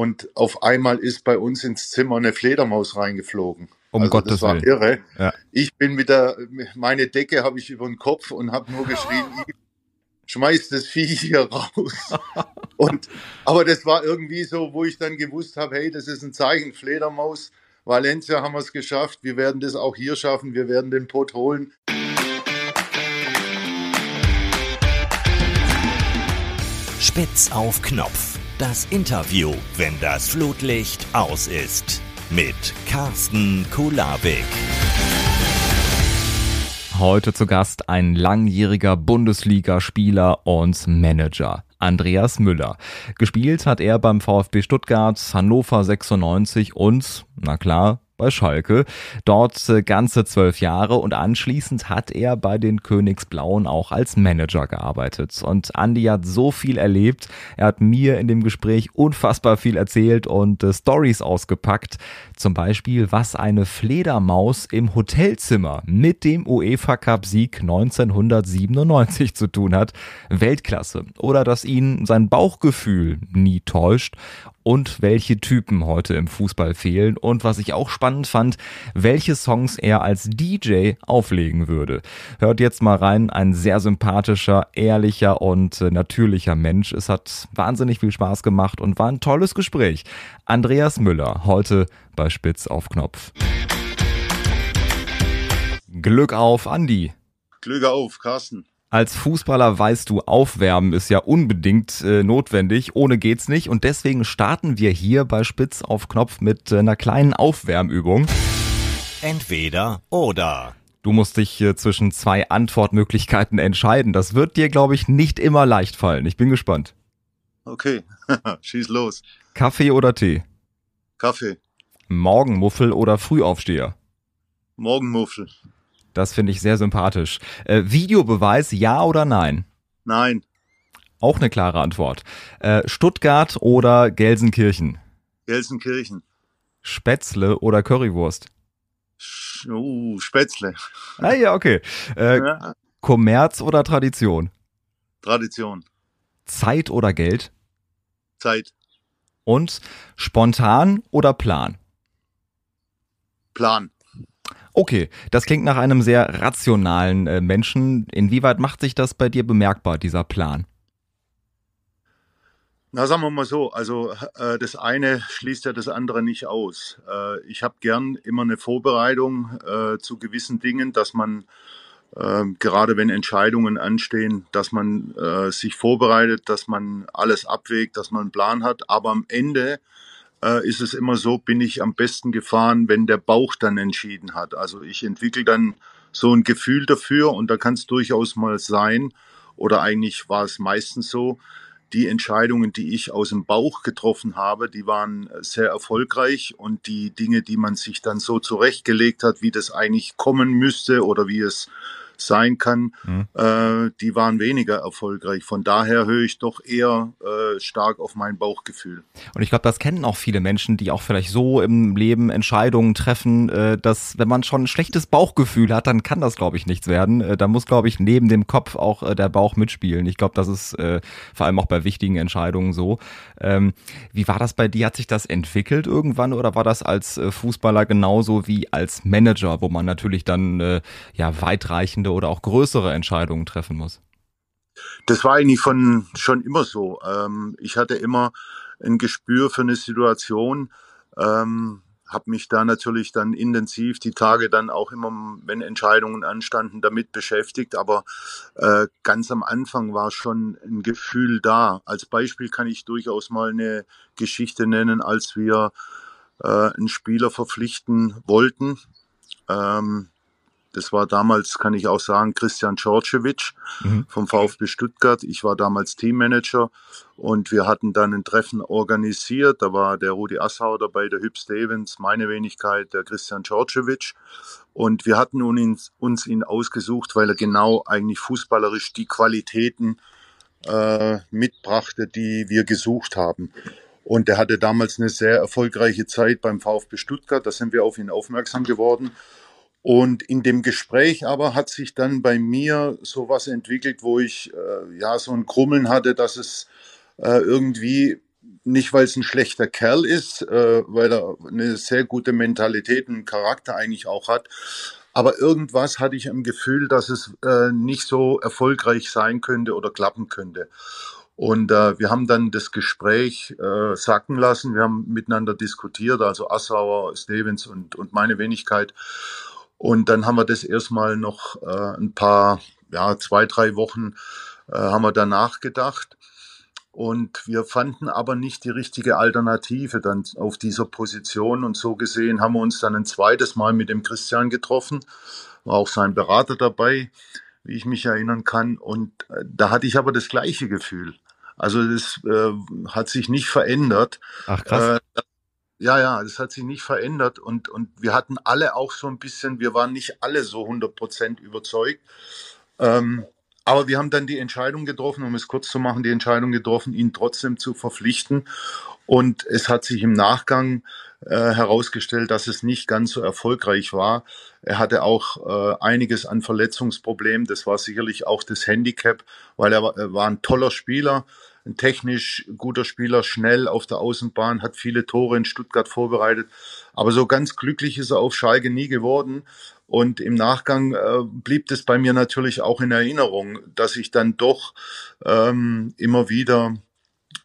und auf einmal ist bei uns ins Zimmer eine Fledermaus reingeflogen. Um also Gottes das war Willen. irre. Ja. Ich bin wieder, meine Decke habe ich über den Kopf und habe nur geschrien, schmeiß das Vieh hier raus. und, aber das war irgendwie so, wo ich dann gewusst habe, hey, das ist ein Zeichen, Fledermaus. Valencia haben wir es geschafft. Wir werden das auch hier schaffen. Wir werden den Pott holen. Spitz auf Knopf. Das Interview, wenn das Flutlicht aus ist. Mit Carsten Kulabik. Heute zu Gast ein langjähriger Bundesligaspieler und Manager. Andreas Müller. Gespielt hat er beim VfB Stuttgart, Hannover 96 und, na klar, bei Schalke. Dort äh, ganze zwölf Jahre und anschließend hat er bei den Königsblauen auch als Manager gearbeitet. Und Andi hat so viel erlebt. Er hat mir in dem Gespräch unfassbar viel erzählt und äh, Stories ausgepackt. Zum Beispiel, was eine Fledermaus im Hotelzimmer mit dem UEFA Cup Sieg 1997 zu tun hat. Weltklasse. Oder dass ihn sein Bauchgefühl nie täuscht und welche Typen heute im Fußball fehlen und was ich auch spannend fand, welche Songs er als DJ auflegen würde. Hört jetzt mal rein, ein sehr sympathischer, ehrlicher und äh, natürlicher Mensch. Es hat wahnsinnig viel Spaß gemacht und war ein tolles Gespräch. Andreas Müller, heute bei Spitz auf Knopf. Glück auf, Andi. Glück auf, Carsten. Als Fußballer weißt du, Aufwärmen ist ja unbedingt äh, notwendig, ohne geht's nicht. Und deswegen starten wir hier bei Spitz auf Knopf mit äh, einer kleinen Aufwärmübung. Entweder oder. Du musst dich äh, zwischen zwei Antwortmöglichkeiten entscheiden. Das wird dir, glaube ich, nicht immer leicht fallen. Ich bin gespannt. Okay, schieß los. Kaffee oder Tee? Kaffee, Morgenmuffel oder Frühaufsteher? Morgenmuffel. Das finde ich sehr sympathisch. Äh, Videobeweis, ja oder nein? Nein, Auch eine klare Antwort. Äh, Stuttgart oder Gelsenkirchen? Gelsenkirchen. Spätzle oder Currywurst? Uh, Spätzle. Ah ja, okay. Äh, Ja, Kommerz oder Tradition? Tradition. Zeit oder Geld? Zeit. Und spontan oder Plan? Plan. Okay, das klingt nach einem sehr rationalen äh, Menschen. Inwieweit macht sich das bei dir bemerkbar, dieser Plan? Na, sagen wir mal so, also äh, das eine schließt ja das andere nicht aus. Äh, ich habe gern immer eine Vorbereitung äh, zu gewissen Dingen, dass man äh, gerade wenn Entscheidungen anstehen, dass man äh, sich vorbereitet, dass man alles abwägt, dass man einen Plan hat. Aber am Ende äh, ist es immer so, bin ich am besten gefahren, wenn der Bauch dann entschieden hat. Also ich entwickle dann so ein Gefühl dafür und da kann es durchaus mal sein, oder eigentlich war es meistens so, die Entscheidungen, die ich aus dem Bauch getroffen habe, die waren sehr erfolgreich und die Dinge, die man sich dann so zurechtgelegt hat, wie das eigentlich kommen müsste oder wie es sein kann, Mhm. äh, die waren weniger erfolgreich. Von daher höre ich doch eher äh, stark auf mein Bauchgefühl. Und ich glaube, das kennen auch viele Menschen, die auch vielleicht so im Leben Entscheidungen treffen, äh, dass wenn man schon ein schlechtes Bauchgefühl hat, dann kann das, glaube ich, nichts werden. Äh, da muss, glaube ich, neben dem Kopf auch äh, der Bauch mitspielen. Ich glaube, das ist äh, vor allem auch bei wichtigen Entscheidungen so. Ähm, wie war das bei dir? Hat sich das entwickelt irgendwann oder war das als Fußballer genauso wie als Manager, wo man natürlich dann ja weitreichende oder auch größere Entscheidungen treffen muss? Das war eigentlich von schon immer so. Ähm, ich hatte immer ein Gespür für eine Situation, ähm, habe mich da natürlich dann intensiv die Tage dann auch immer, wenn Entscheidungen anstanden, damit beschäftigt. Aber äh, ganz am Anfang war schon ein Gefühl da. Als Beispiel kann ich durchaus mal eine Geschichte nennen, als wir äh, einen Spieler verpflichten wollten. Ähm, das war damals, kann ich auch sagen, Christian Djordjevic Mhm. vom VfB Stuttgart. Ich war damals Teammanager und wir hatten dann ein Treffen organisiert. Da war der Rudi Assauer dabei, der Hüb Stevens, meine Wenigkeit, der Christian Djordjevic. Und wir hatten uns ihn ausgesucht, weil er genau eigentlich fußballerisch die Qualitäten äh, mitbrachte, die wir gesucht haben. Und er hatte damals eine sehr erfolgreiche Zeit beim VfB Stuttgart. Da sind wir auf ihn aufmerksam geworden. Und in dem Gespräch aber hat sich dann bei mir sowas entwickelt, wo ich äh, ja so ein Krummeln hatte, dass es äh, irgendwie nicht, weil es ein schlechter Kerl ist, äh, weil er eine sehr gute Mentalität und Charakter eigentlich auch hat. Aber irgendwas hatte ich im Gefühl, dass es äh, nicht so erfolgreich sein könnte oder klappen könnte. Und äh, wir haben dann das Gespräch äh, sacken lassen. Wir haben miteinander diskutiert, also Assauer, Stevens und, und meine Wenigkeit. Und dann haben wir das erstmal noch äh, ein paar, ja, zwei, drei Wochen äh, haben wir danach gedacht. Und wir fanden aber nicht die richtige Alternative dann auf dieser Position. Und so gesehen haben wir uns dann ein zweites Mal mit dem Christian getroffen. War auch sein Berater dabei, wie ich mich erinnern kann. Und äh, da hatte ich aber das gleiche Gefühl. Also das äh, hat sich nicht verändert. Ach krass. Äh, ja, ja, das hat sich nicht verändert und, und wir hatten alle auch so ein bisschen, wir waren nicht alle so 100 Prozent überzeugt. Ähm, aber wir haben dann die Entscheidung getroffen, um es kurz zu machen, die Entscheidung getroffen, ihn trotzdem zu verpflichten. Und es hat sich im Nachgang äh, herausgestellt, dass es nicht ganz so erfolgreich war. Er hatte auch äh, einiges an Verletzungsproblemen. Das war sicherlich auch das Handicap, weil er, er war ein toller Spieler ein technisch guter Spieler, schnell auf der Außenbahn, hat viele Tore in Stuttgart vorbereitet. Aber so ganz glücklich ist er auf Schalke nie geworden. Und im Nachgang äh, blieb es bei mir natürlich auch in Erinnerung, dass ich dann doch ähm, immer wieder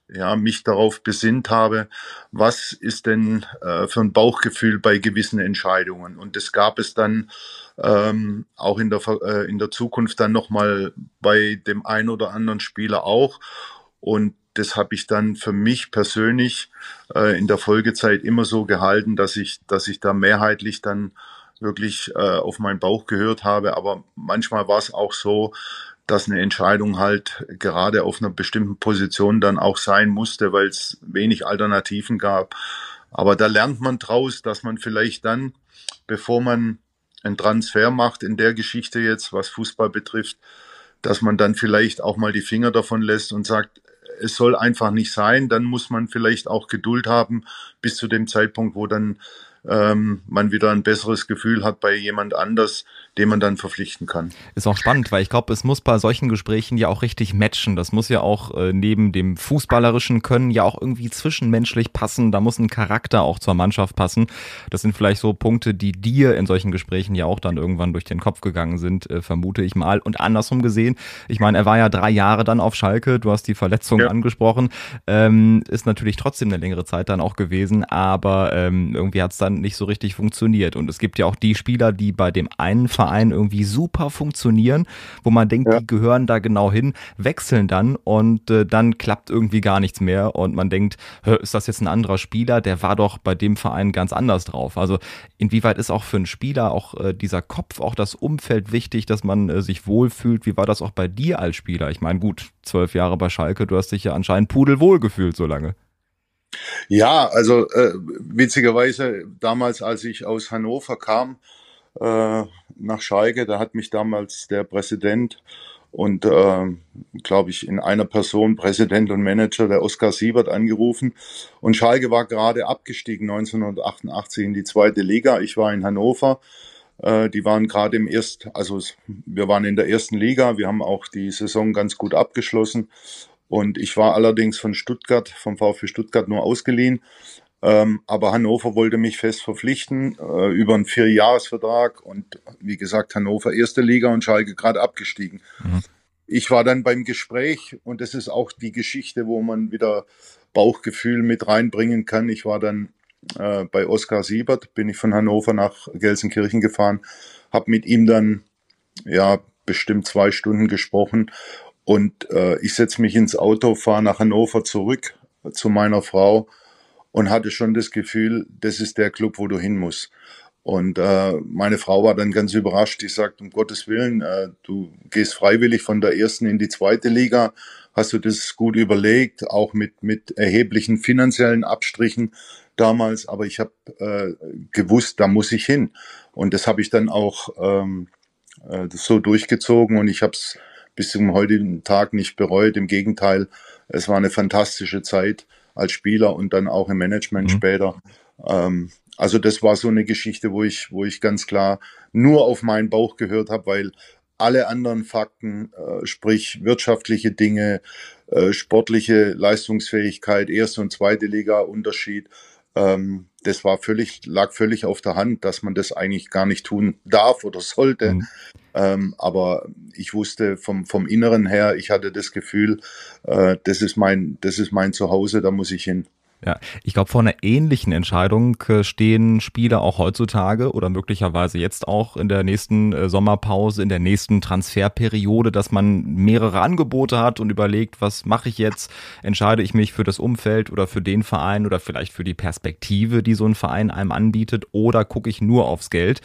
ja, mich darauf besinnt habe, was ist denn äh, für ein Bauchgefühl bei gewissen Entscheidungen. Und das gab es dann ähm, auch in der, äh, in der Zukunft dann nochmal bei dem einen oder anderen Spieler auch. Und das habe ich dann für mich persönlich äh, in der Folgezeit immer so gehalten, dass ich, dass ich da mehrheitlich dann wirklich äh, auf meinen Bauch gehört habe. Aber manchmal war es auch so, dass eine Entscheidung halt gerade auf einer bestimmten Position dann auch sein musste, weil es wenig Alternativen gab. Aber da lernt man draus, dass man vielleicht dann, bevor man einen Transfer macht in der Geschichte jetzt, was Fußball betrifft, dass man dann vielleicht auch mal die Finger davon lässt und sagt, es soll einfach nicht sein. Dann muss man vielleicht auch Geduld haben bis zu dem Zeitpunkt, wo dann ähm, man wieder ein besseres Gefühl hat bei jemand anders, den man dann verpflichten kann. Ist auch spannend, weil ich glaube, es muss bei solchen Gesprächen ja auch richtig matchen. Das muss ja auch äh, neben dem fußballerischen Können ja auch irgendwie zwischenmenschlich passen. Da muss ein Charakter auch zur Mannschaft passen. Das sind vielleicht so Punkte, die dir in solchen Gesprächen ja auch dann irgendwann durch den Kopf gegangen sind, äh, vermute ich mal. Und andersrum gesehen, ich meine, er war ja drei Jahre dann auf Schalke. Du hast die Verletzung ja. angesprochen. Ähm, ist natürlich trotzdem eine längere Zeit dann auch gewesen, aber ähm, irgendwie hat es dann nicht so richtig funktioniert. Und es gibt ja auch die Spieler, die bei dem einen Verein Vereinen irgendwie super funktionieren, wo man denkt, ja. die gehören da genau hin, wechseln dann und äh, dann klappt irgendwie gar nichts mehr und man denkt, ist das jetzt ein anderer Spieler? Der war doch bei dem Verein ganz anders drauf. Also inwieweit ist auch für einen Spieler auch äh, dieser Kopf, auch das Umfeld wichtig, dass man äh, sich wohlfühlt? Wie war das auch bei dir als Spieler? Ich meine, gut, zwölf Jahre bei Schalke, du hast dich ja anscheinend pudelwohl gefühlt so lange. Ja, also äh, witzigerweise damals, als ich aus Hannover kam, äh, nach Schalke. Da hat mich damals der Präsident und, äh, glaube ich, in einer Person, Präsident und Manager, der Oskar Siebert, angerufen. Und Schalke war gerade abgestiegen 1988 in die zweite Liga. Ich war in Hannover. Äh, die waren gerade im ersten, also wir waren in der ersten Liga. Wir haben auch die Saison ganz gut abgeschlossen. Und ich war allerdings von Stuttgart, vom VfB Stuttgart nur ausgeliehen. Ähm, aber Hannover wollte mich fest verpflichten äh, über einen Vierjahresvertrag und wie gesagt, Hannover erste Liga und Schalke gerade abgestiegen. Mhm. Ich war dann beim Gespräch und das ist auch die Geschichte, wo man wieder Bauchgefühl mit reinbringen kann. Ich war dann äh, bei Oskar Siebert, bin ich von Hannover nach Gelsenkirchen gefahren, habe mit ihm dann ja bestimmt zwei Stunden gesprochen und äh, ich setze mich ins Auto, fahre nach Hannover zurück zu meiner Frau und hatte schon das Gefühl, das ist der Club, wo du hin musst. Und äh, meine Frau war dann ganz überrascht. Die sagt, um Gottes Willen, äh, du gehst freiwillig von der ersten in die zweite Liga. Hast du das gut überlegt, auch mit, mit erheblichen finanziellen Abstrichen damals. Aber ich habe äh, gewusst, da muss ich hin. Und das habe ich dann auch ähm, äh, so durchgezogen. Und ich habe es bis zum heutigen Tag nicht bereut. Im Gegenteil, es war eine fantastische Zeit als Spieler und dann auch im Management mhm. später. Ähm, also das war so eine Geschichte, wo ich, wo ich ganz klar nur auf meinen Bauch gehört habe, weil alle anderen Fakten, äh, sprich wirtschaftliche Dinge, äh, sportliche Leistungsfähigkeit, erste und zweite Liga Unterschied, ähm, das war völlig, lag völlig auf der Hand, dass man das eigentlich gar nicht tun darf oder sollte. Mhm. Ähm, aber ich wusste vom, vom Inneren her, ich hatte das Gefühl, äh, das ist mein, das ist mein Zuhause, da muss ich hin. Ja, ich glaube, vor einer ähnlichen Entscheidung äh, stehen Spieler auch heutzutage oder möglicherweise jetzt auch in der nächsten äh, Sommerpause, in der nächsten Transferperiode, dass man mehrere Angebote hat und überlegt, was mache ich jetzt? Entscheide ich mich für das Umfeld oder für den Verein oder vielleicht für die Perspektive, die so ein Verein einem anbietet oder gucke ich nur aufs Geld?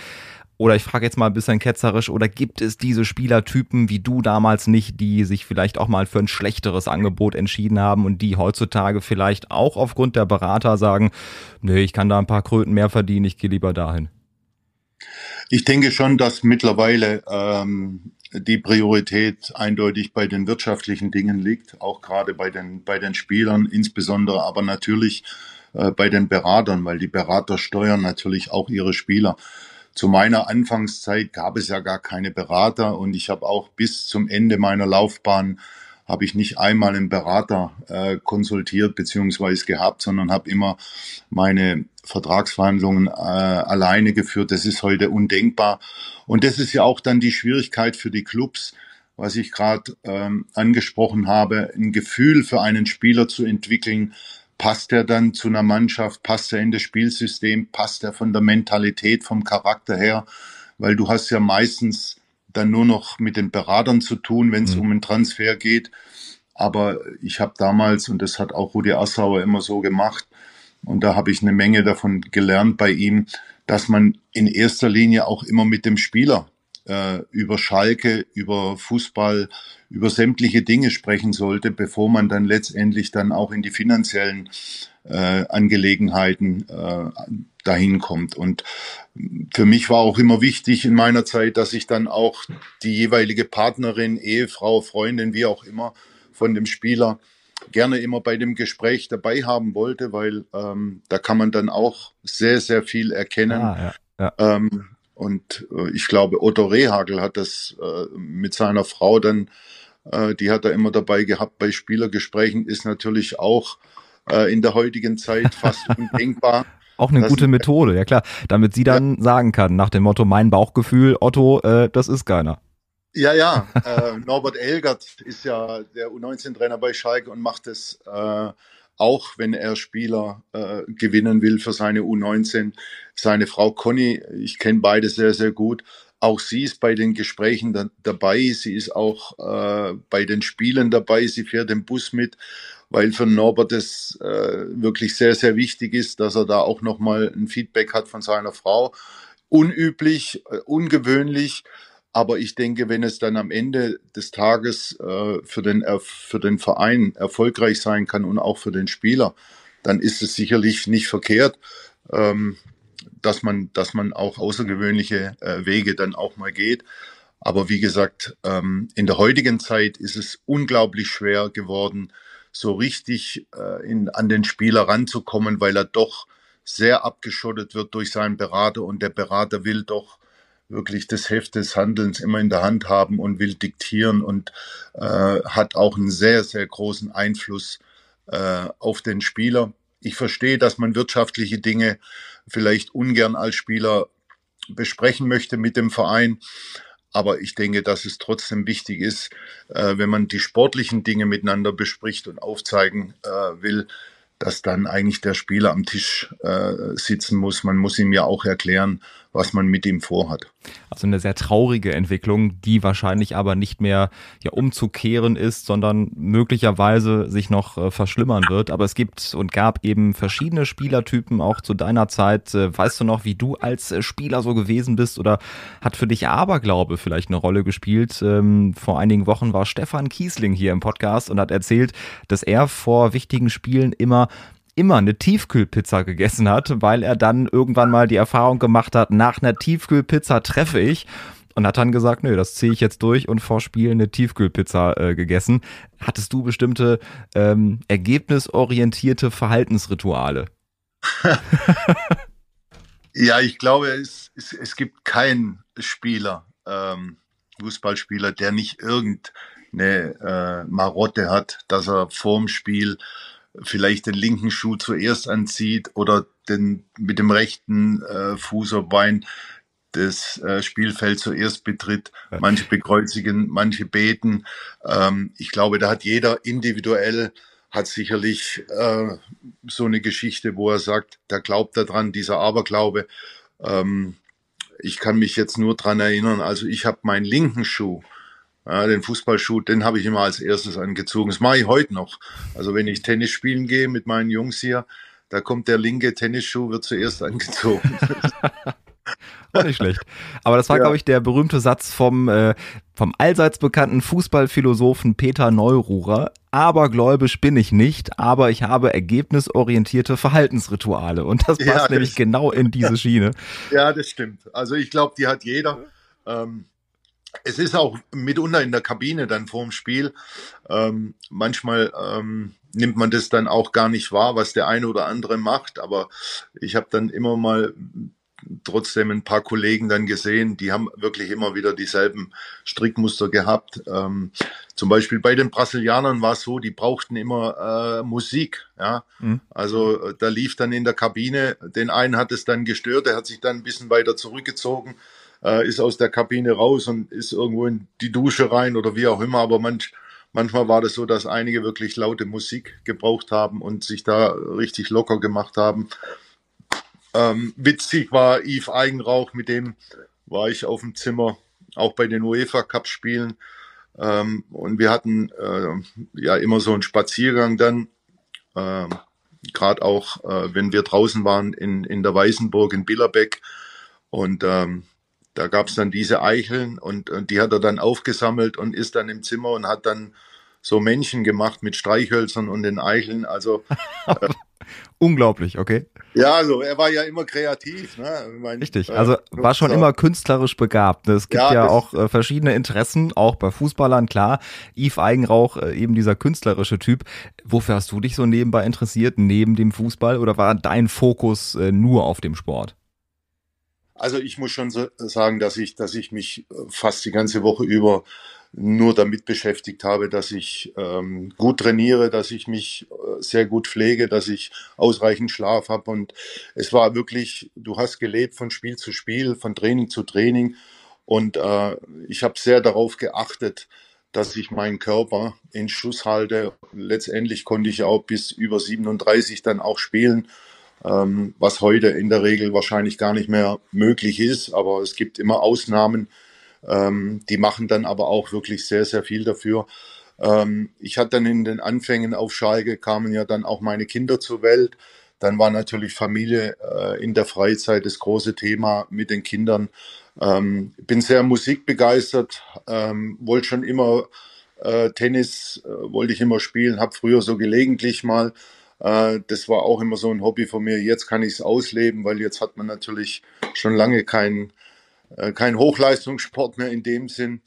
Oder ich frage jetzt mal ein bisschen ketzerisch, oder gibt es diese Spielertypen wie du damals nicht, die sich vielleicht auch mal für ein schlechteres Angebot entschieden haben und die heutzutage vielleicht auch aufgrund der Berater sagen, nee, ich kann da ein paar Kröten mehr verdienen, ich gehe lieber dahin? Ich denke schon, dass mittlerweile ähm, die Priorität eindeutig bei den wirtschaftlichen Dingen liegt, auch gerade bei den, bei den Spielern insbesondere, aber natürlich äh, bei den Beratern, weil die Berater steuern natürlich auch ihre Spieler. Zu meiner Anfangszeit gab es ja gar keine Berater und ich habe auch bis zum Ende meiner Laufbahn habe ich nicht einmal einen Berater äh, konsultiert beziehungsweise gehabt, sondern habe immer meine Vertragsverhandlungen äh, alleine geführt. Das ist heute undenkbar. Und das ist ja auch dann die Schwierigkeit für die Clubs, was ich gerade ähm, angesprochen habe, ein Gefühl für einen Spieler zu entwickeln, passt er dann zu einer Mannschaft, passt er in das Spielsystem, passt er von der Mentalität, vom Charakter her, weil du hast ja meistens dann nur noch mit den Beratern zu tun, wenn es mhm. um einen Transfer geht. Aber ich habe damals, und das hat auch Rudi Assauer immer so gemacht, und da habe ich eine Menge davon gelernt bei ihm, dass man in erster Linie auch immer mit dem Spieler äh, über Schalke, über Fußball, über sämtliche Dinge sprechen sollte, bevor man dann letztendlich dann auch in die finanziellen äh, Angelegenheiten äh, dahin kommt. Und für mich war auch immer wichtig in meiner Zeit, dass ich dann auch die jeweilige Partnerin, Ehefrau, Freundin, wie auch immer, von dem Spieler gerne immer bei dem Gespräch dabei haben wollte, weil ähm, da kann man dann auch sehr, sehr viel erkennen. Ah, ja, ja. Ähm, und äh, ich glaube, Otto Rehagel hat das äh, mit seiner Frau dann, äh, die hat er immer dabei gehabt bei Spielergesprächen, ist natürlich auch äh, in der heutigen Zeit fast undenkbar. Auch eine gute Methode, ja klar. Damit sie dann ja. sagen kann, nach dem Motto, mein Bauchgefühl, Otto, äh, das ist keiner. Ja, ja. Äh, Norbert Elgert ist ja der U19-Trainer bei Schalke und macht es äh, auch wenn er Spieler äh, gewinnen will für seine U19. Seine Frau Conny, ich kenne beide sehr, sehr gut. Auch sie ist bei den Gesprächen da, dabei. Sie ist auch äh, bei den Spielen dabei. Sie fährt den Bus mit, weil für Norbert es äh, wirklich sehr, sehr wichtig ist, dass er da auch nochmal ein Feedback hat von seiner Frau. Unüblich, äh, ungewöhnlich, aber ich denke, wenn es dann am Ende des Tages äh, für, den, für den Verein erfolgreich sein kann und auch für den Spieler, dann ist es sicherlich nicht verkehrt, ähm, dass, man, dass man auch außergewöhnliche äh, Wege dann auch mal geht. Aber wie gesagt, ähm, in der heutigen Zeit ist es unglaublich schwer geworden, so richtig äh, in, an den Spieler ranzukommen, weil er doch sehr abgeschottet wird durch seinen Berater und der Berater will doch wirklich das Heft des Handelns immer in der Hand haben und will diktieren und äh, hat auch einen sehr, sehr großen Einfluss äh, auf den Spieler. Ich verstehe, dass man wirtschaftliche Dinge vielleicht ungern als Spieler besprechen möchte mit dem Verein. Aber ich denke, dass es trotzdem wichtig ist, äh, wenn man die sportlichen Dinge miteinander bespricht und aufzeigen äh, will, dass dann eigentlich der Spieler am Tisch äh, sitzen muss. Man muss ihm ja auch erklären, was man mit ihm vorhat. Also eine sehr traurige Entwicklung, die wahrscheinlich aber nicht mehr ja umzukehren ist, sondern möglicherweise sich noch äh, verschlimmern wird. Aber es gibt und gab eben verschiedene Spielertypen auch zu deiner Zeit. Äh, weißt du noch, wie du als äh, Spieler so gewesen bist oder hat für dich Aberglaube vielleicht eine Rolle gespielt? Ähm, vor einigen Wochen war Stefan Kiesling hier im Podcast und hat erzählt, dass er vor wichtigen Spielen immer immer eine Tiefkühlpizza gegessen hat, weil er dann irgendwann mal die Erfahrung gemacht hat, nach einer Tiefkühlpizza treffe ich und hat dann gesagt, nö, das ziehe ich jetzt durch und vor Spiel eine Tiefkühlpizza äh, gegessen. Hattest du bestimmte ähm, ergebnisorientierte Verhaltensrituale? ja, ich glaube, es, es, es gibt keinen Spieler ähm, Fußballspieler, der nicht irgendeine äh, Marotte hat, dass er vorm Spiel vielleicht den linken Schuh zuerst anzieht oder den mit dem rechten äh, Fuß oder Bein das äh, Spielfeld zuerst betritt. Manche bekreuzigen, manche beten. Ähm, ich glaube, da hat jeder individuell hat sicherlich äh, so eine Geschichte, wo er sagt, da glaubt er dran, dieser Aberglaube. Ähm, ich kann mich jetzt nur dran erinnern, also ich habe meinen linken Schuh, ja, den Fußballschuh, den habe ich immer als erstes angezogen. Das mache ich heute noch. Also wenn ich Tennis spielen gehe mit meinen Jungs hier, da kommt der linke Tennisschuh, wird zuerst angezogen. War nicht schlecht. Aber das war, ja. glaube ich, der berühmte Satz vom, äh, vom allseits bekannten Fußballphilosophen Peter Neururer. Abergläubisch bin ich nicht, aber ich habe ergebnisorientierte Verhaltensrituale. Und das passt ja, das nämlich genau in diese Schiene. Ja, das stimmt. Also ich glaube, die hat jeder. Ähm, es ist auch mitunter in der Kabine dann vorm Spiel. Ähm, manchmal ähm, nimmt man das dann auch gar nicht wahr, was der eine oder andere macht. Aber ich habe dann immer mal trotzdem ein paar Kollegen dann gesehen, die haben wirklich immer wieder dieselben Strickmuster gehabt. Ähm, zum Beispiel bei den Brasilianern war es so, die brauchten immer äh, Musik. Ja, mhm. also äh, da lief dann in der Kabine. Den einen hat es dann gestört, der hat sich dann ein bisschen weiter zurückgezogen, äh, ist aus der Kabine raus und ist irgendwo in die Dusche rein oder wie auch immer. Aber manch, manchmal war das so, dass einige wirklich laute Musik gebraucht haben und sich da richtig locker gemacht haben. Ähm, witzig war Yves Eigenrauch, mit dem war ich auf dem Zimmer, auch bei den UEFA Cup Spielen. Ähm, und wir hatten äh, ja immer so einen Spaziergang dann, äh, gerade auch, äh, wenn wir draußen waren in, in der Weißenburg in Billerbeck. Und ähm, da gab es dann diese Eicheln und, und die hat er dann aufgesammelt und ist dann im Zimmer und hat dann so Männchen gemacht mit Streichhölzern und den Eicheln. Also äh, unglaublich, okay. Ja, also er war ja immer kreativ. Ne? Mein, Richtig, äh, also war schon immer künstlerisch begabt. Es gibt ja, ja auch äh, verschiedene Interessen, auch bei Fußballern, klar. Yves Eigenrauch, äh, eben dieser künstlerische Typ. Wofür hast du dich so nebenbei interessiert, neben dem Fußball? Oder war dein Fokus äh, nur auf dem Sport? Also ich muss schon so sagen, dass ich, dass ich mich äh, fast die ganze Woche über nur damit beschäftigt habe, dass ich ähm, gut trainiere, dass ich mich äh, sehr gut pflege, dass ich ausreichend Schlaf habe. Und es war wirklich, du hast gelebt von Spiel zu Spiel, von Training zu Training. Und äh, ich habe sehr darauf geachtet, dass ich meinen Körper in Schuss halte. Letztendlich konnte ich auch bis über 37 dann auch spielen, ähm, was heute in der Regel wahrscheinlich gar nicht mehr möglich ist. Aber es gibt immer Ausnahmen. Ähm, die machen dann aber auch wirklich sehr, sehr viel dafür. Ähm, ich hatte dann in den Anfängen auf Schalke kamen ja dann auch meine Kinder zur Welt. Dann war natürlich Familie äh, in der Freizeit das große Thema mit den Kindern. Ähm, bin sehr musikbegeistert, ähm, wollte schon immer äh, Tennis, äh, wollte ich immer spielen, habe früher so gelegentlich mal. Äh, das war auch immer so ein Hobby von mir. Jetzt kann ich es ausleben, weil jetzt hat man natürlich schon lange keinen äh, kein Hochleistungssport mehr in dem Sinn.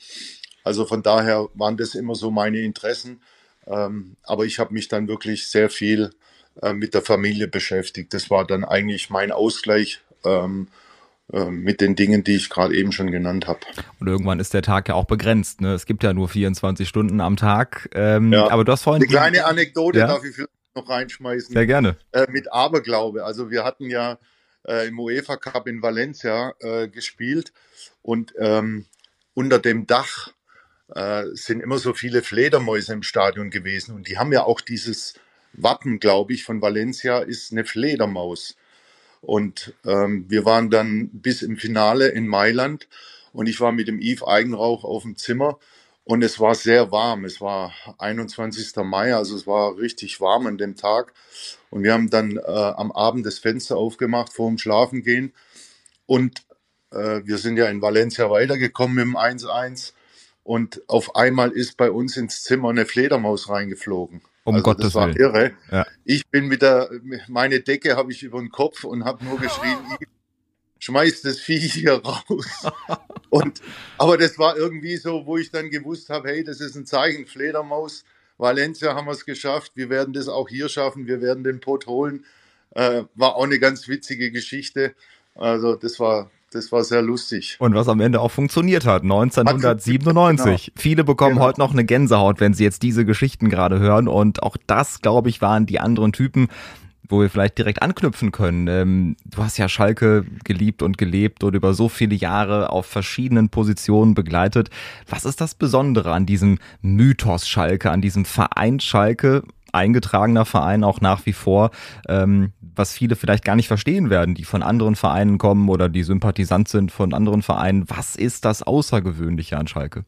Also von daher waren das immer so meine Interessen. Ähm, aber ich habe mich dann wirklich sehr viel äh, mit der Familie beschäftigt. Das war dann eigentlich mein Ausgleich ähm, äh, mit den Dingen, die ich gerade eben schon genannt habe. Und irgendwann ist der Tag ja auch begrenzt. Ne? Es gibt ja nur 24 Stunden am Tag. Ähm, ja. Aber du hast vorhin eine kleine Anekdote ja? darf ich noch reinschmeißen. Sehr gerne. Äh, mit Aberglaube. Also wir hatten ja äh, im UEFA Cup in Valencia äh, gespielt und ähm, unter dem Dach äh, sind immer so viele Fledermäuse im Stadion gewesen und die haben ja auch dieses Wappen, glaube ich, von Valencia ist eine Fledermaus. Und ähm, wir waren dann bis im Finale in Mailand und ich war mit dem Yves Eigenrauch auf dem Zimmer und es war sehr warm. Es war 21. Mai, also es war richtig warm an dem Tag. Und wir haben dann äh, am Abend das Fenster aufgemacht vor dem Schlafengehen. Und äh, wir sind ja in Valencia weitergekommen mit dem 1-1. Und auf einmal ist bei uns ins Zimmer eine Fledermaus reingeflogen. Um also Gottes das war Willen. irre. Ja. Ich bin wieder, meine Decke habe ich über den Kopf und habe nur geschrien, schmeiß das Vieh hier raus. Und, aber das war irgendwie so, wo ich dann gewusst habe, hey, das ist ein Zeichen, Fledermaus, Valencia haben wir es geschafft, wir werden das auch hier schaffen, wir werden den Pott holen. Äh, war auch eine ganz witzige Geschichte. Also das war, das war sehr lustig. Und was am Ende auch funktioniert hat, 1997. Genau. Viele bekommen genau. heute noch eine Gänsehaut, wenn sie jetzt diese Geschichten gerade hören. Und auch das, glaube ich, waren die anderen Typen, wo wir vielleicht direkt anknüpfen können. Ähm, du hast ja Schalke geliebt und gelebt und über so viele Jahre auf verschiedenen Positionen begleitet. Was ist das Besondere an diesem Mythos Schalke, an diesem Verein Schalke? eingetragener Verein auch nach wie vor, ähm, was viele vielleicht gar nicht verstehen werden, die von anderen Vereinen kommen oder die Sympathisant sind von anderen Vereinen. Was ist das Außergewöhnliche an Schalke?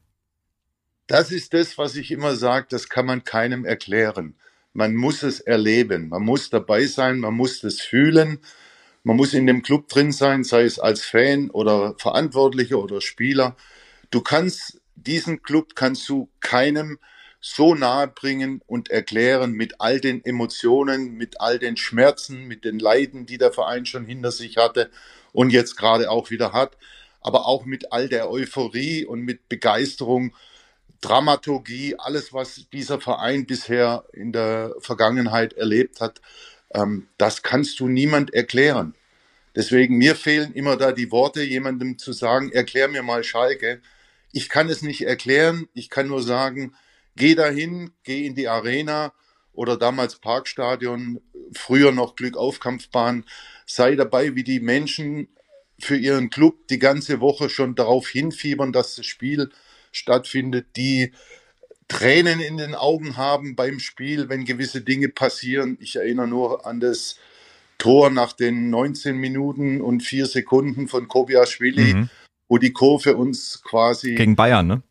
Das ist das, was ich immer sage, das kann man keinem erklären man muss es erleben, man muss dabei sein, man muss es fühlen, man muss in dem Club drin sein, sei es als Fan oder Verantwortlicher oder Spieler. Du kannst diesen Club kannst du keinem so nahe bringen und erklären mit all den Emotionen, mit all den Schmerzen, mit den Leiden, die der Verein schon hinter sich hatte und jetzt gerade auch wieder hat, aber auch mit all der Euphorie und mit Begeisterung Dramaturgie, alles, was dieser Verein bisher in der Vergangenheit erlebt hat, ähm, das kannst du niemand erklären. Deswegen, mir fehlen immer da die Worte, jemandem zu sagen, erklär mir mal Schalke. Ich kann es nicht erklären, ich kann nur sagen, geh dahin, geh in die Arena oder damals Parkstadion, früher noch Glückaufkampfbahn, sei dabei, wie die Menschen für ihren Club die ganze Woche schon darauf hinfiebern, dass das Spiel stattfindet, die Tränen in den Augen haben beim Spiel, wenn gewisse Dinge passieren. Ich erinnere nur an das Tor nach den 19 Minuten und 4 Sekunden von Kobiaschwili, mhm. wo die Kurve uns quasi gegen Bayern, ne?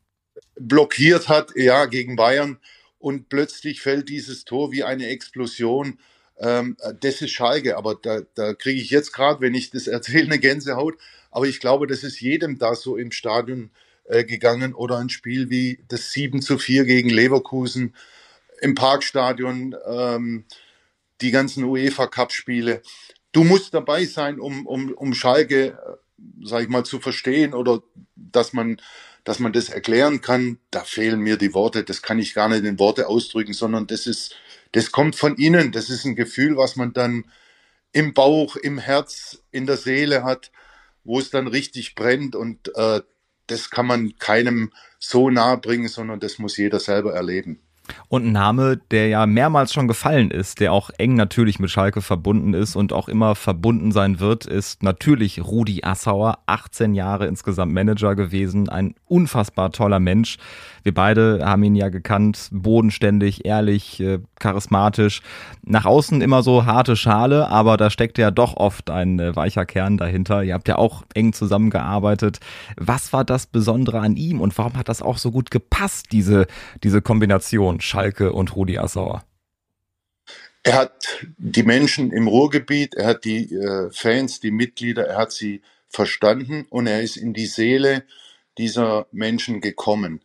blockiert hat, ja, gegen Bayern. Und plötzlich fällt dieses Tor wie eine Explosion. Ähm, das ist Schalke, aber da, da kriege ich jetzt gerade, wenn ich das erzähle, eine Gänsehaut. Aber ich glaube, das ist jedem da so im Stadion äh, gegangen oder ein Spiel wie das 7 zu 4 gegen Leverkusen im Parkstadion, ähm, die ganzen UEFA-Cup-Spiele. Du musst dabei sein, um, um, um Schalke, äh, sag ich mal, zu verstehen oder dass man, dass man das erklären kann. Da fehlen mir die Worte. Das kann ich gar nicht in Worte ausdrücken, sondern das ist, das kommt von innen. Das ist ein Gefühl, was man dann im Bauch, im Herz, in der Seele hat, wo es dann richtig brennt und äh, das kann man keinem so nahe bringen, sondern das muss jeder selber erleben. Und ein Name, der ja mehrmals schon gefallen ist, der auch eng natürlich mit Schalke verbunden ist und auch immer verbunden sein wird, ist natürlich Rudi Assauer, 18 Jahre insgesamt Manager gewesen, ein unfassbar toller Mensch. Wir beide haben ihn ja gekannt, bodenständig, ehrlich, äh, charismatisch. Nach außen immer so harte Schale, aber da steckt ja doch oft ein äh, weicher Kern dahinter. Ihr habt ja auch eng zusammengearbeitet. Was war das Besondere an ihm und warum hat das auch so gut gepasst, diese, diese Kombination? Schalke und Rudi Assauer? Er hat die Menschen im Ruhrgebiet, er hat die äh, Fans, die Mitglieder, er hat sie verstanden und er ist in die Seele dieser Menschen gekommen.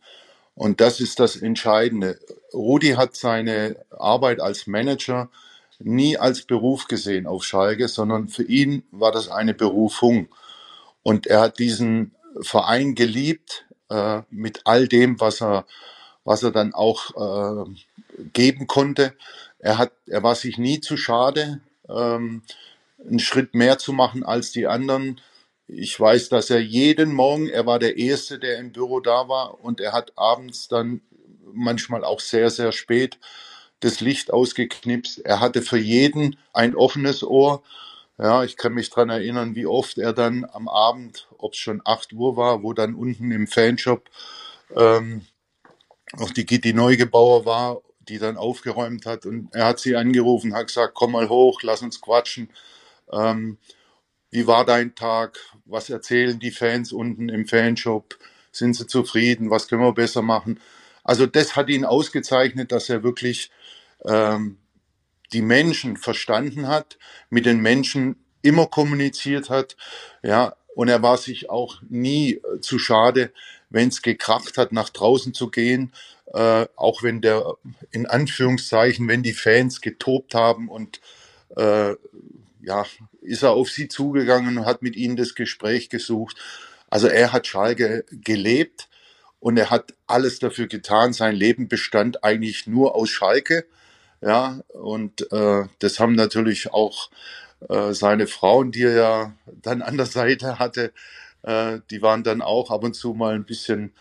Und das ist das Entscheidende. Rudi hat seine Arbeit als Manager nie als Beruf gesehen auf Schalke, sondern für ihn war das eine Berufung. Und er hat diesen Verein geliebt äh, mit all dem, was er was er dann auch äh, geben konnte. Er, hat, er war sich nie zu schade, ähm, einen Schritt mehr zu machen als die anderen. Ich weiß, dass er jeden Morgen, er war der Erste, der im Büro da war und er hat abends dann manchmal auch sehr, sehr spät das Licht ausgeknipst. Er hatte für jeden ein offenes Ohr. Ja, ich kann mich dran erinnern, wie oft er dann am Abend, ob es schon 8 Uhr war, wo dann unten im Fanshop ähm, auch die Gitti Neugebauer war, die dann aufgeräumt hat. Und er hat sie angerufen, hat gesagt, komm mal hoch, lass uns quatschen. Ähm, wie war dein Tag? Was erzählen die Fans unten im Fanshop? Sind sie zufrieden? Was können wir besser machen? Also das hat ihn ausgezeichnet, dass er wirklich ähm, die Menschen verstanden hat, mit den Menschen immer kommuniziert hat, ja, und er war sich auch nie äh, zu schade, wenn es gekracht hat, nach draußen zu gehen, äh, auch wenn der, in Anführungszeichen, wenn die Fans getobt haben und äh, ja, ist er auf sie zugegangen und hat mit ihnen das Gespräch gesucht. Also er hat Schalke gelebt und er hat alles dafür getan. Sein Leben bestand eigentlich nur aus Schalke. Ja, und äh, das haben natürlich auch Äh, seine Frauen, die er ja dann an der Seite hatte, äh, die waren dann auch ab und zu mal ein bisschen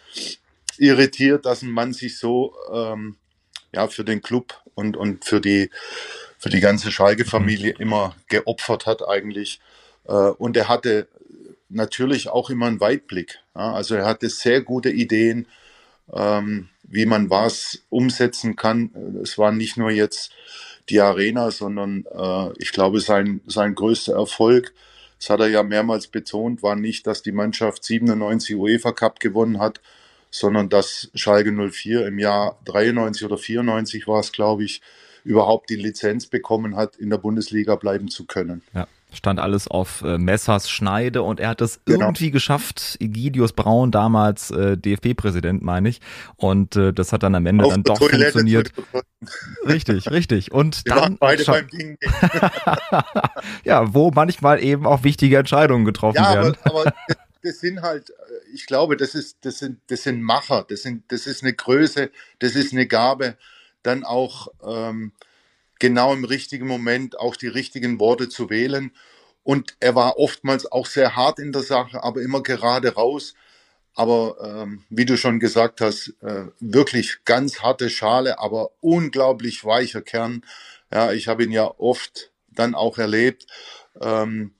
irritiert, dass ein Mann sich so ähm, ja, für den Club und, und für, die, für die ganze Schalke-Familie mhm. immer geopfert hat eigentlich. Äh, und er hatte natürlich auch immer einen Weitblick. Ja? Also er hatte sehr gute Ideen, ähm, wie man was umsetzen kann. Es war nicht nur jetzt die Arena, sondern äh, ich glaube, sein, sein größter Erfolg, das hat er ja mehrmals betont, war nicht, dass die Mannschaft 97 UEFA Cup gewonnen hat, sondern dass Schalke 04 im Jahr 93 oder 94 war es, glaube ich, überhaupt die Lizenz bekommen hat, in der Bundesliga bleiben zu können. Ja stand alles auf äh, Messers Schneide und er hat es genau. irgendwie geschafft. Egidius Braun, damals äh, DFB-Präsident, meine ich. Und äh, das hat dann am Ende auf dann doch Toilette funktioniert. Richtig, richtig. Und Wir dann beide beim Ding. ja, wo manchmal eben auch wichtige Entscheidungen getroffen ja, werden. Aber, aber das sind halt, äh, ich glaube, das ist, das sind, das sind Macher, das sind, das ist eine Größe, das ist eine Gabe, dann auch ähm, genau im richtigen Moment auch die richtigen Worte zu wählen. Und er war oftmals auch sehr hart in der Sache, aber immer gerade raus. Aber ähm, wie du schon gesagt hast, äh, wirklich ganz harte Schale, aber unglaublich weicher Kern. Ja, ich habe ihn ja oft dann auch erlebt, ähm,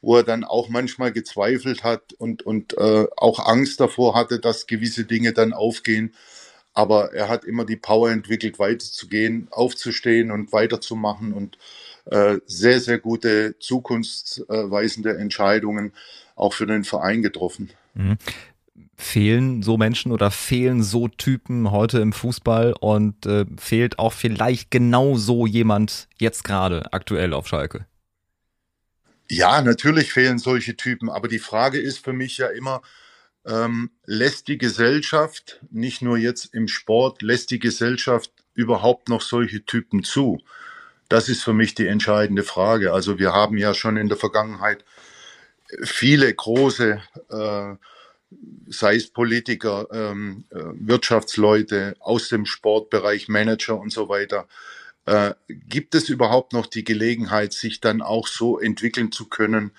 wo er dann auch manchmal gezweifelt hat und, und äh, auch Angst davor hatte, dass gewisse Dinge dann aufgehen. Aber er hat immer die Power entwickelt, weiterzugehen, aufzustehen und weiterzumachen und äh, sehr, sehr gute zukunftsweisende Entscheidungen auch für den Verein getroffen. Mhm. Fehlen so Menschen oder fehlen so Typen heute im Fußball und äh, fehlt auch vielleicht genau so jemand jetzt gerade aktuell auf Schalke? Ja, natürlich fehlen solche Typen, aber die Frage ist für mich ja immer, ähm, lässt die Gesellschaft, nicht nur jetzt im Sport, lässt die Gesellschaft überhaupt noch solche Typen zu? Das ist für mich die entscheidende Frage. Also wir haben ja schon in der Vergangenheit viele große, äh, sei es Politiker, ähm, äh, Wirtschaftsleute aus dem Sportbereich, Manager und so weiter. Äh, gibt es überhaupt noch die Gelegenheit, sich dann auch so entwickeln zu können,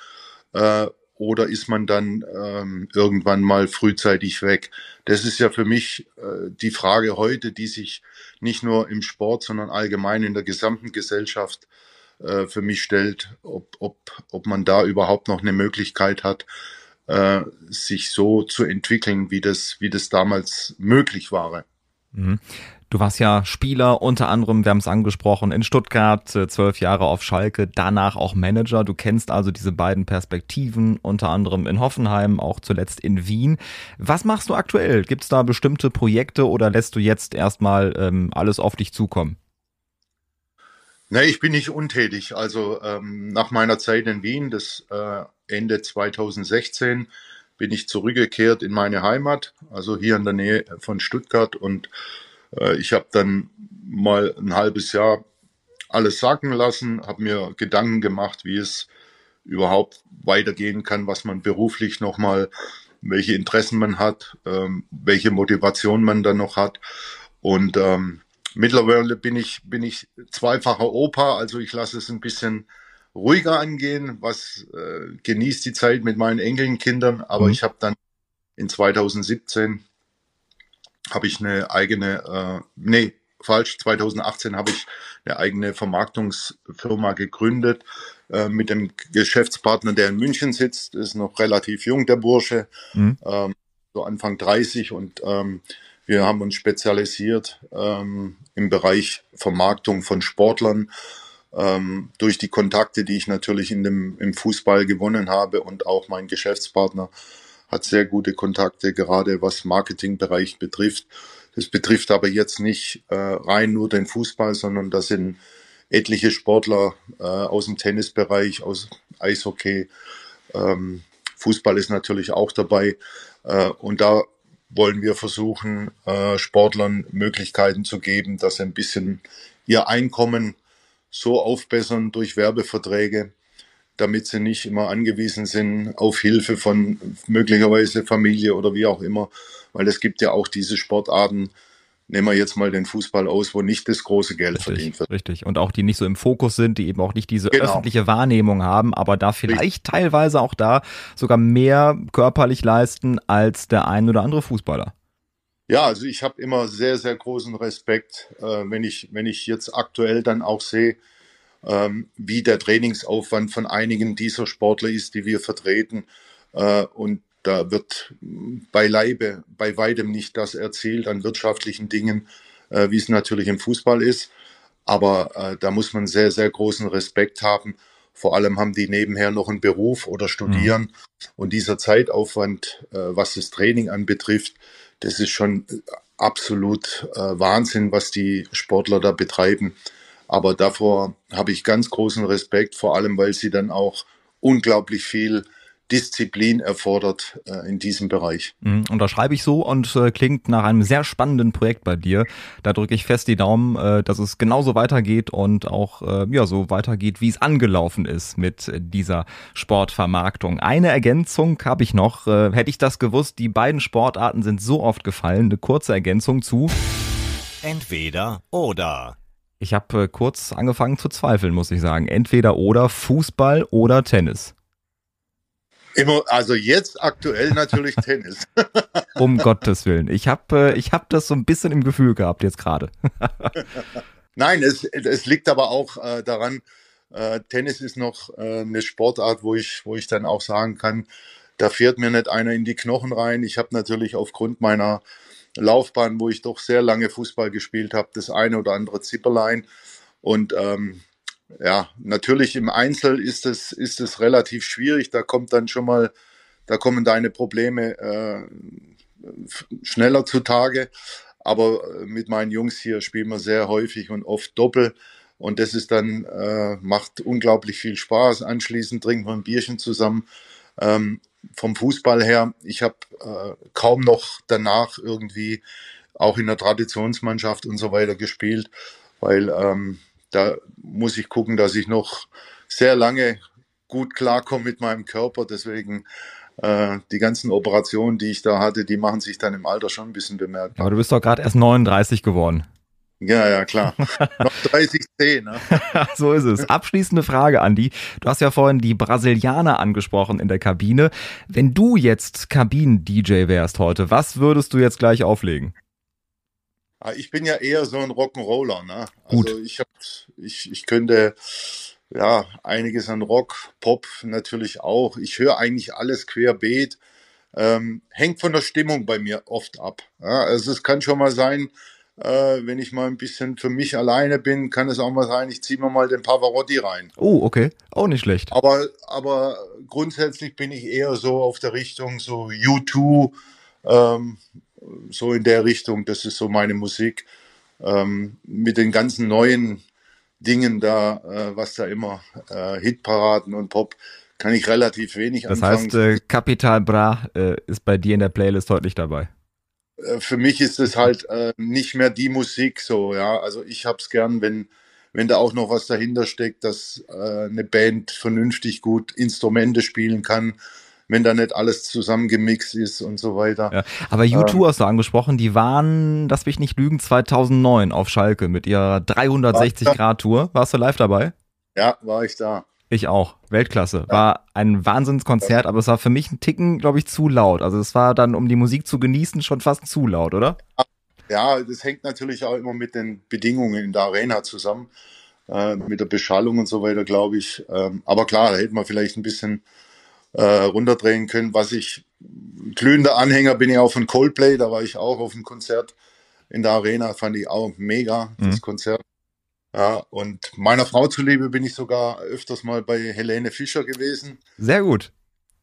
äh, oder ist man dann ähm, irgendwann mal frühzeitig weg? Das ist ja für mich äh, die Frage heute, die sich nicht nur im Sport, sondern allgemein in der gesamten Gesellschaft äh, für mich stellt, ob, ob, ob man da überhaupt noch eine Möglichkeit hat, äh, sich so zu entwickeln, wie das, wie das damals möglich war. Mhm. Du warst ja Spieler, unter anderem, wir haben es angesprochen, in Stuttgart, äh, zwölf Jahre auf Schalke, danach auch Manager. Du kennst also diese beiden Perspektiven, unter anderem in Hoffenheim, auch zuletzt in Wien. Was machst du aktuell? Gibt es da bestimmte Projekte oder lässt du jetzt erstmal ähm, alles auf dich zukommen? Nee, ich bin nicht untätig. Also ähm, nach meiner Zeit in Wien, das äh, Ende 2016, bin ich zurückgekehrt in meine Heimat, also hier in der Nähe von Stuttgart und ich habe dann mal ein halbes Jahr alles sacken lassen, habe mir Gedanken gemacht, wie es überhaupt weitergehen kann, was man beruflich nochmal, welche Interessen man hat, ähm, welche Motivation man dann noch hat. Und ähm, mittlerweile bin ich, bin ich zweifacher Opa, also ich lasse es ein bisschen ruhiger angehen, was äh, genießt die Zeit mit meinen Enkelkindern, aber mhm. ich habe dann in 2017 habe ich eine eigene, äh, nee, falsch, 2018 habe ich eine eigene Vermarktungsfirma gegründet äh, mit dem Geschäftspartner, der in München sitzt, ist noch relativ jung, der Bursche, mhm. ähm, so Anfang 30 und ähm, wir haben uns spezialisiert ähm, im Bereich Vermarktung von Sportlern ähm, durch die Kontakte, die ich natürlich in dem, im Fußball gewonnen habe und auch mein Geschäftspartner hat sehr gute Kontakte, gerade was Marketingbereich betrifft. Das betrifft aber jetzt nicht äh, rein nur den Fußball, sondern das sind etliche Sportler äh, aus dem Tennisbereich, aus Eishockey. Ähm, Fußball ist natürlich auch dabei. Äh, und da wollen wir versuchen, äh, Sportlern Möglichkeiten zu geben, dass sie ein bisschen ihr Einkommen so aufbessern durch Werbeverträge, damit sie nicht immer angewiesen sind auf Hilfe von möglicherweise Familie oder wie auch immer, weil es gibt ja auch diese Sportarten, nehmen wir jetzt mal den Fußball aus, wo nicht das große Geld richtig, verdient wird. Richtig. Und auch die nicht so im Fokus sind, die eben auch nicht diese genau. öffentliche Wahrnehmung haben, aber da vielleicht richtig. teilweise auch da sogar mehr körperlich leisten als der ein oder andere Fußballer. Ja, also ich habe immer sehr, sehr großen Respekt, äh, wenn ich, wenn ich jetzt aktuell dann auch sehe, ähm, wie der Trainingsaufwand von einigen dieser Sportler ist, die wir vertreten. Äh, und da wird beileibe, bei weitem nicht das erzählt an wirtschaftlichen Dingen, äh, wie es natürlich im Fußball ist. Aber äh, da muss man sehr, sehr großen Respekt haben. Vor allem haben die nebenher noch einen Beruf oder studieren. Mhm. Und dieser Zeitaufwand, äh, was das Training anbetrifft, das ist schon absolut äh, Wahnsinn, was die Sportler da betreiben. Aber davor habe ich ganz großen Respekt, vor allem weil sie dann auch unglaublich viel Disziplin erfordert äh, in diesem Bereich. Mhm, und da schreibe ich so und äh, klingt nach einem sehr spannenden Projekt bei dir. Da drücke ich fest die Daumen, äh, dass es genauso weitergeht und auch äh, ja so weitergeht, wie es angelaufen ist mit dieser Sportvermarktung. Eine Ergänzung habe ich noch. Äh, hätte ich das gewusst, die beiden Sportarten sind so oft gefallen. Eine kurze Ergänzung zu. Entweder oder. Ich habe äh, kurz angefangen zu zweifeln, muss ich sagen. Entweder oder Fußball oder Tennis. Immer, also jetzt aktuell natürlich Tennis. um Gottes Willen. Ich habe äh, ich hab das so ein bisschen im Gefühl gehabt jetzt gerade. Nein, es, es liegt aber auch äh, daran, äh, Tennis ist noch äh, eine Sportart, wo ich, wo ich dann auch sagen kann, da fährt mir nicht einer in die Knochen rein. Ich habe natürlich aufgrund meiner Laufbahn, wo ich doch sehr lange Fußball gespielt habe, das eine oder andere Zipperlein. Und ähm, ja, natürlich im Einzel ist es, ist es relativ schwierig. Da kommt dann schon mal, da kommen deine Probleme äh, schneller zutage. Aber äh, mit meinen Jungs hier spielen wir sehr häufig und oft Doppel. Und das ist dann, äh, macht unglaublich viel Spaß. Anschließend trinken wir ein Bierchen zusammen. Ähm, vom Fußball her, ich habe äh, kaum noch danach irgendwie auch in der Traditionsmannschaft und so weiter gespielt, weil ähm, da muss ich gucken, dass ich noch sehr lange gut klarkomme mit meinem Körper. Deswegen äh, die ganzen Operationen, die ich da hatte, die machen sich dann im Alter schon ein bisschen bemerkbar. Aber du bist doch gerade erst 39 geworden. Ja, ja, klar. Noch 30 10. Ne? so ist es. Abschließende Frage, Andi. Du hast ja vorhin die Brasilianer angesprochen in der Kabine. Wenn du jetzt Kabinen-DJ wärst heute, was würdest du jetzt gleich auflegen? Ah, ich bin ja eher so ein Rock'n'Roller. Ne? Gut. Also ich, hab, ich, ich könnte ja einiges an Rock, Pop natürlich auch. Ich höre eigentlich alles querbeet. Ähm, hängt von der Stimmung bei mir oft ab. Ja? Also es kann schon mal sein, äh, wenn ich mal ein bisschen für mich alleine bin, kann es auch mal sein, ich ziehe mir mal den Pavarotti rein. Oh, okay. Auch nicht schlecht. Aber, aber grundsätzlich bin ich eher so auf der Richtung so U2, ähm, so in der Richtung, das ist so meine Musik. Ähm, mit den ganzen neuen Dingen da, äh, was da immer, äh, Hitparaden und Pop, kann ich relativ wenig das anfangen. Das heißt, äh, Capital Bra äh, ist bei dir in der Playlist heute nicht dabei. Äh, für mich ist es halt äh, nicht mehr die Musik so, ja. Also ich hab's gern, wenn, wenn da auch noch was dahinter steckt, dass äh, eine Band vernünftig gut Instrumente spielen kann wenn da nicht alles zusammengemixt ist und so weiter. Ja, aber U2 ähm, hast du angesprochen, die waren, lass mich nicht lügen, 2009 auf Schalke mit ihrer 360-Grad-Tour. Warst du live dabei? Ja, war ich da. Ich auch. Weltklasse. War ein Wahnsinnskonzert, aber es war für mich ein Ticken, glaube ich, zu laut. Also es war dann, um die Musik zu genießen, schon fast zu laut, oder? Ja, das hängt natürlich auch immer mit den Bedingungen in der Arena zusammen. Äh, mit der Beschallung und so weiter, glaube ich. Ähm, aber klar, da hätte man vielleicht ein bisschen äh, runterdrehen können. Was ich, glühender Anhänger bin ich auch von Coldplay, da war ich auch auf dem Konzert in der Arena, fand ich auch mega, mhm. das Konzert. Ja, und meiner Frau zuliebe bin ich sogar öfters mal bei Helene Fischer gewesen. Sehr gut.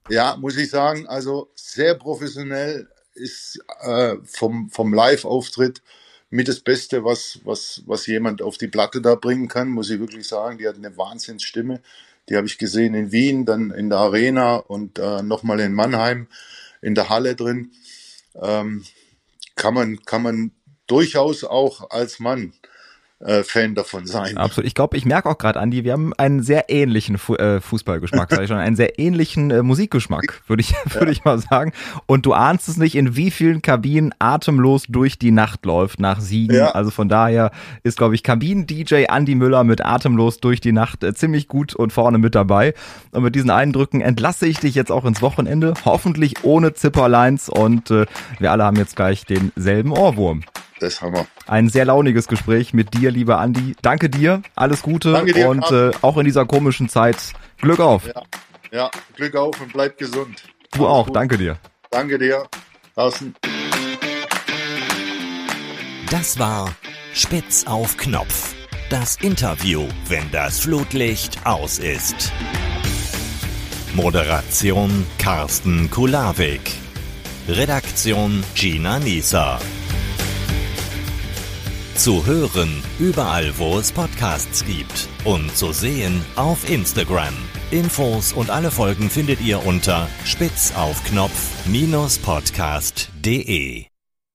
Ja, muss ich sagen, also sehr professionell ist äh, vom, vom Live-Auftritt mit das Beste, was, was, was jemand auf die Platte da bringen kann, muss ich wirklich sagen. Die hat eine Wahnsinnsstimme. Die habe ich gesehen in Wien, dann in der Arena und äh, nochmal in Mannheim in der Halle drin. Ähm, kann man, kann man durchaus auch als Mann äh, Fan davon sein. Absolut. Ich glaube, ich merke auch gerade, Andi, wir haben einen sehr ähnlichen Fu äh, Fußballgeschmack, sag ich schon, einen sehr ähnlichen äh, Musikgeschmack, würde ich, würde ja. ich mal sagen. Und du ahnst es nicht, in wie vielen Kabinen atemlos durch die Nacht läuft nach Siegen. Ja. Also von daher ist, glaube ich, Kabinen-DJ Andi Müller mit atemlos durch die Nacht äh, ziemlich gut und vorne mit dabei. Und mit diesen Eindrücken entlasse ich dich jetzt auch ins Wochenende, hoffentlich ohne Zipperlines und äh, wir alle haben jetzt gleich denselben Ohrwurm. Das haben wir. Ein sehr launiges Gespräch mit dir, lieber Andi. Danke dir, alles Gute Danke dir, und äh, auch in dieser komischen Zeit Glück auf. Ja, ja Glück auf und bleib gesund. Du alles auch, gut. danke dir. Danke dir. Außen. Das war Spitz auf Knopf. Das Interview, wenn das Flutlicht aus ist. Moderation Carsten Kulawik. Redaktion Gina Nieser. Zu hören überall, wo es Podcasts gibt und zu sehen auf Instagram. Infos und alle Folgen findet ihr unter spitzaufknopf-podcast.de.